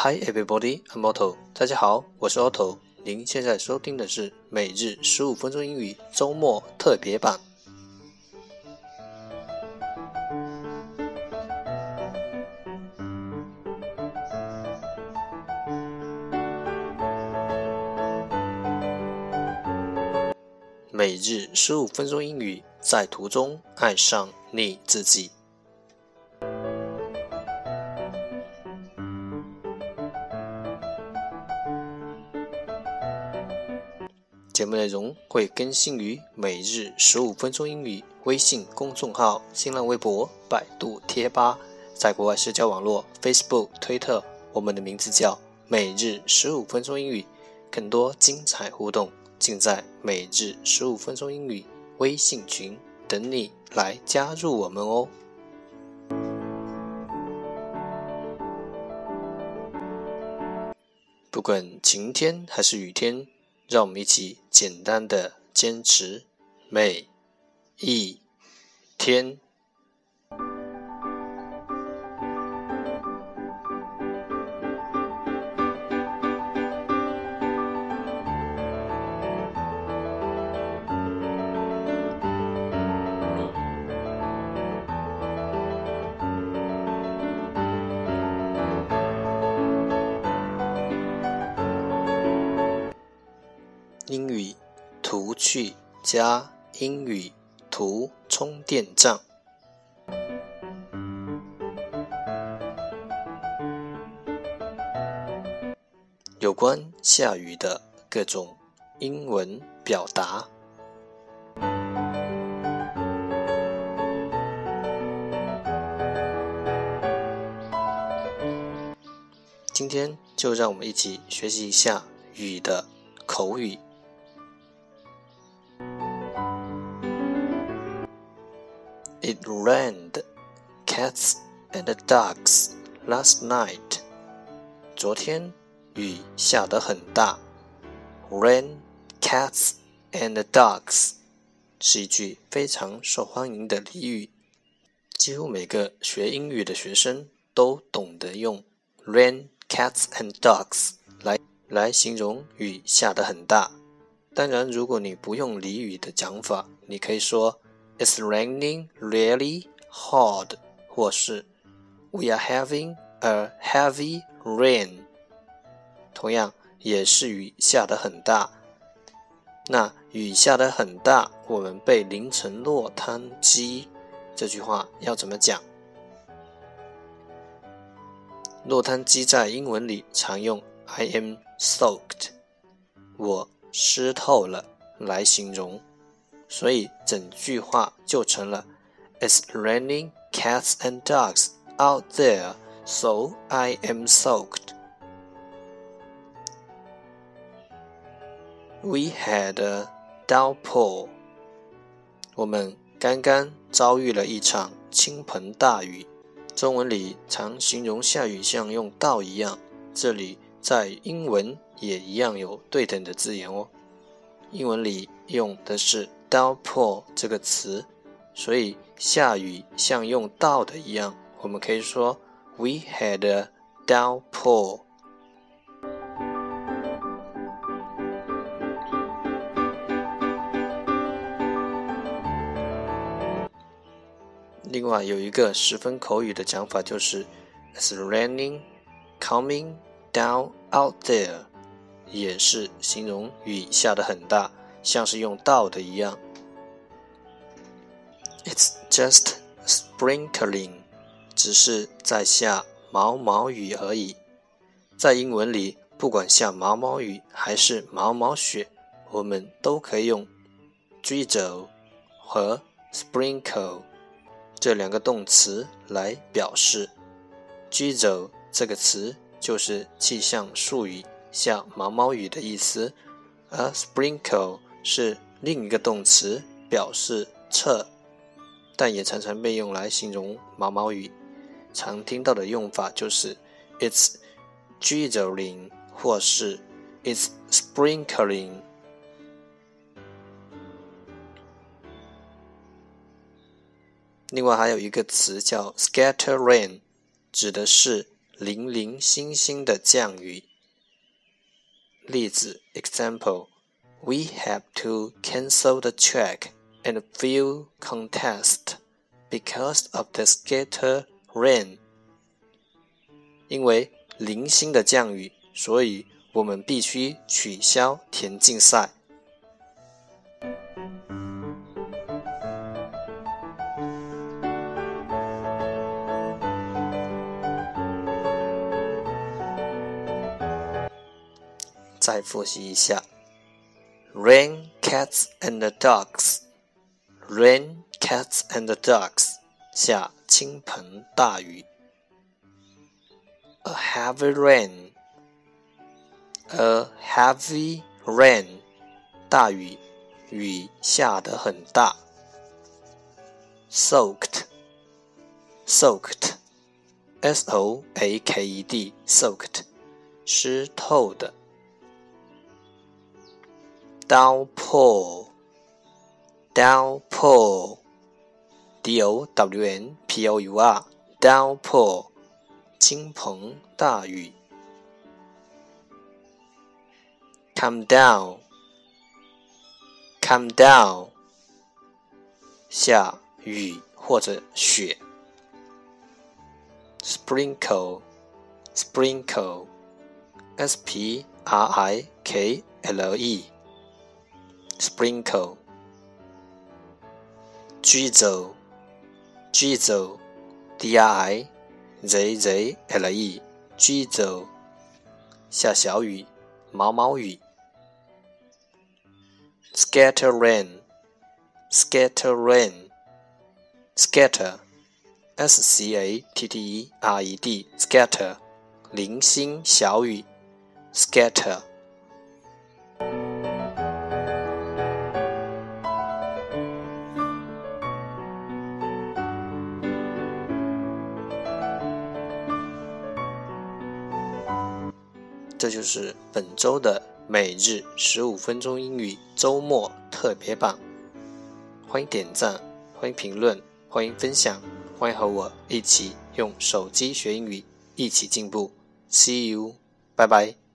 Hi everybody, I'm Otto。大家好，我是 Otto。您现在收听的是每日十五分钟英语周末特别版。每日十五分钟英语，在途中爱上你自己。目内容会更新于每日十五分钟英语微信公众号、新浪微博、百度贴吧，在国外社交网络 Facebook、推特，我们的名字叫每日十五分钟英语。更多精彩互动尽在每日十五分钟英语微信群，等你来加入我们哦！不管晴天还是雨天。让我们一起简单的坚持每一天。去加英语图充电站，有关下雨的各种英文表达。今天就让我们一起学习一下雨的口语。It rained cats and dogs last night. 昨天雨下得很大。Rain, cats and dogs 是一句非常受欢迎的俚语，几乎每个学英语的学生都懂得用 rain, cats and dogs 来来形容雨下得很大。当然，如果你不用俚语的讲法，你可以说。It's raining really hard，或是 We are having a heavy rain。同样也是雨下得很大。那雨下得很大，我们被淋成落汤鸡，这句话要怎么讲？落汤鸡在英文里常用 I am soaked，我湿透了来形容。所以整句话就成了：It's raining cats and dogs out there, so I am soaked. We had a downpour. 我们刚刚遭遇了一场倾盆大雨。中文里常形容下雨像用倒一样，这里在英文也一样有对等的字眼哦。英文里用的是。Downpour 这个词，所以下雨像用倒的一样，我们可以说 We had a downpour。另外有一个十分口语的讲法，就是 It's raining, coming down out there，也是形容雨下的很大。像是用倒的一样。It's just sprinkling，只是在下毛毛雨而已。在英文里，不管下毛毛雨还是毛毛雪，我们都可以用 drizzle 和 sprinkle 这两个动词来表示。drizzle 这个词就是气象术语，下毛毛雨的意思，而 sprinkle。是另一个动词，表示测，但也常常被用来形容毛毛雨。常听到的用法就是 "It's drizzling" 或是 "It's sprinkling"。另外还有一个词叫 "scatter rain"，指的是零零星星的降雨。例子：example We have to cancel the track and field contest because of the scatter rain。因为零星的降雨，所以我们必须取消田径赛。再复习一下 ：rain, cats and dogs. Rain, cats and dogs. 下倾盆大雨。A heavy rain. A heavy rain. 大雨，雨下得很大。Soaked. Soaked. S O A K E D. Soaked. 湿透的。 downpour, downpour, d o w n p o u r, downpour，倾盆大雨。come down, come down，下雨或者雪。sprinkle, sprinkle, s p r i k l e。 sprinkle, drizzle, drizzle, d i z z l e, drizzle，下小雨，毛毛雨。scatter rain, scatter rain, scatter, s c a t t e r e d, scatter，零星小雨，scatter。 这就是本周的每日十五分钟英语周末特别版。欢迎点赞，欢迎评论，欢迎分享，欢迎和我一起用手机学英语，一起进步。See you，拜拜。